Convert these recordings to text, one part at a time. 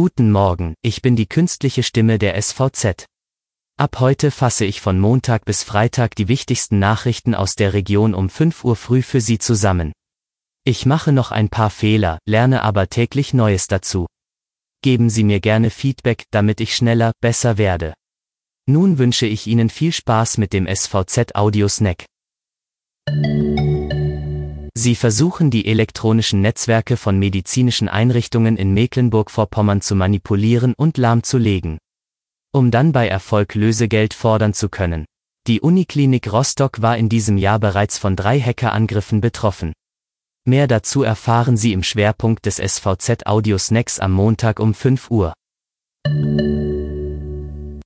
Guten Morgen, ich bin die künstliche Stimme der SVZ. Ab heute fasse ich von Montag bis Freitag die wichtigsten Nachrichten aus der Region um 5 Uhr früh für Sie zusammen. Ich mache noch ein paar Fehler, lerne aber täglich Neues dazu. Geben Sie mir gerne Feedback, damit ich schneller, besser werde. Nun wünsche ich Ihnen viel Spaß mit dem SVZ Audio Snack. Sie versuchen die elektronischen Netzwerke von medizinischen Einrichtungen in Mecklenburg-Vorpommern zu manipulieren und lahmzulegen. Um dann bei Erfolg Lösegeld fordern zu können. Die Uniklinik Rostock war in diesem Jahr bereits von drei Hackerangriffen betroffen. Mehr dazu erfahren Sie im Schwerpunkt des SVZ Audio Snacks am Montag um 5 Uhr.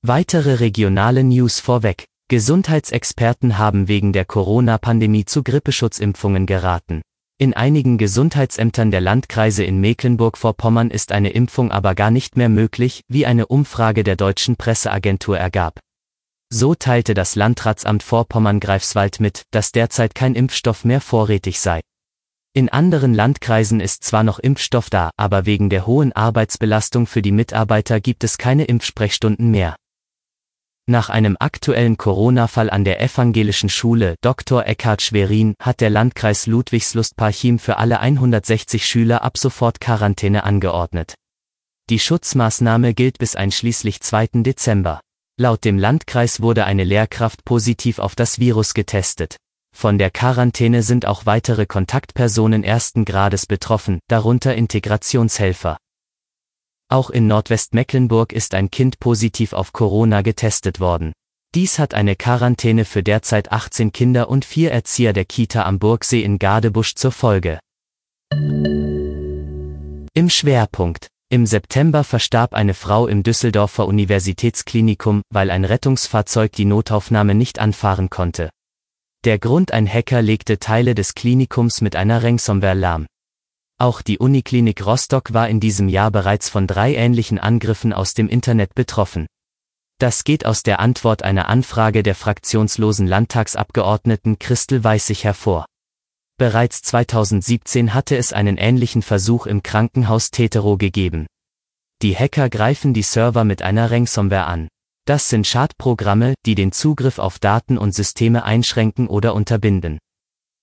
Weitere regionale News vorweg. Gesundheitsexperten haben wegen der Corona-Pandemie zu Grippeschutzimpfungen geraten. In einigen Gesundheitsämtern der Landkreise in Mecklenburg-Vorpommern ist eine Impfung aber gar nicht mehr möglich, wie eine Umfrage der deutschen Presseagentur ergab. So teilte das Landratsamt Vorpommern-Greifswald mit, dass derzeit kein Impfstoff mehr vorrätig sei. In anderen Landkreisen ist zwar noch Impfstoff da, aber wegen der hohen Arbeitsbelastung für die Mitarbeiter gibt es keine Impfsprechstunden mehr. Nach einem aktuellen Corona-Fall an der evangelischen Schule Dr. Eckhard Schwerin hat der Landkreis Ludwigslust-Parchim für alle 160 Schüler ab sofort Quarantäne angeordnet. Die Schutzmaßnahme gilt bis einschließlich 2. Dezember. Laut dem Landkreis wurde eine Lehrkraft positiv auf das Virus getestet. Von der Quarantäne sind auch weitere Kontaktpersonen ersten Grades betroffen, darunter Integrationshelfer. Auch in Nordwestmecklenburg ist ein Kind positiv auf Corona getestet worden. Dies hat eine Quarantäne für derzeit 18 Kinder und vier Erzieher der Kita am Burgsee in Gadebusch zur Folge. Im Schwerpunkt. Im September verstarb eine Frau im Düsseldorfer Universitätsklinikum, weil ein Rettungsfahrzeug die Notaufnahme nicht anfahren konnte. Der Grund ein Hacker legte Teile des Klinikums mit einer Ransomware lahm. Auch die Uniklinik Rostock war in diesem Jahr bereits von drei ähnlichen Angriffen aus dem Internet betroffen. Das geht aus der Antwort einer Anfrage der fraktionslosen Landtagsabgeordneten Christel Weißig hervor. Bereits 2017 hatte es einen ähnlichen Versuch im Krankenhaus Tetero gegeben. Die Hacker greifen die Server mit einer Ransomware an. Das sind Schadprogramme, die den Zugriff auf Daten und Systeme einschränken oder unterbinden.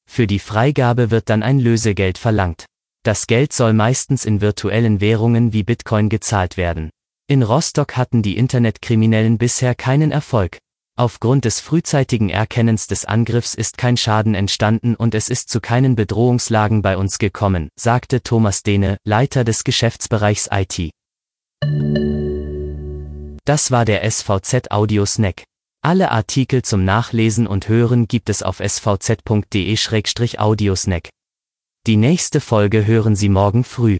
Für die Freigabe wird dann ein Lösegeld verlangt. Das Geld soll meistens in virtuellen Währungen wie Bitcoin gezahlt werden. In Rostock hatten die Internetkriminellen bisher keinen Erfolg. Aufgrund des frühzeitigen Erkennens des Angriffs ist kein Schaden entstanden und es ist zu keinen Bedrohungslagen bei uns gekommen, sagte Thomas Dehne, Leiter des Geschäftsbereichs IT. Das war der SVZ Audio Snack. Alle Artikel zum Nachlesen und Hören gibt es auf svz.de-audiosnack. Die nächste Folge hören Sie morgen früh.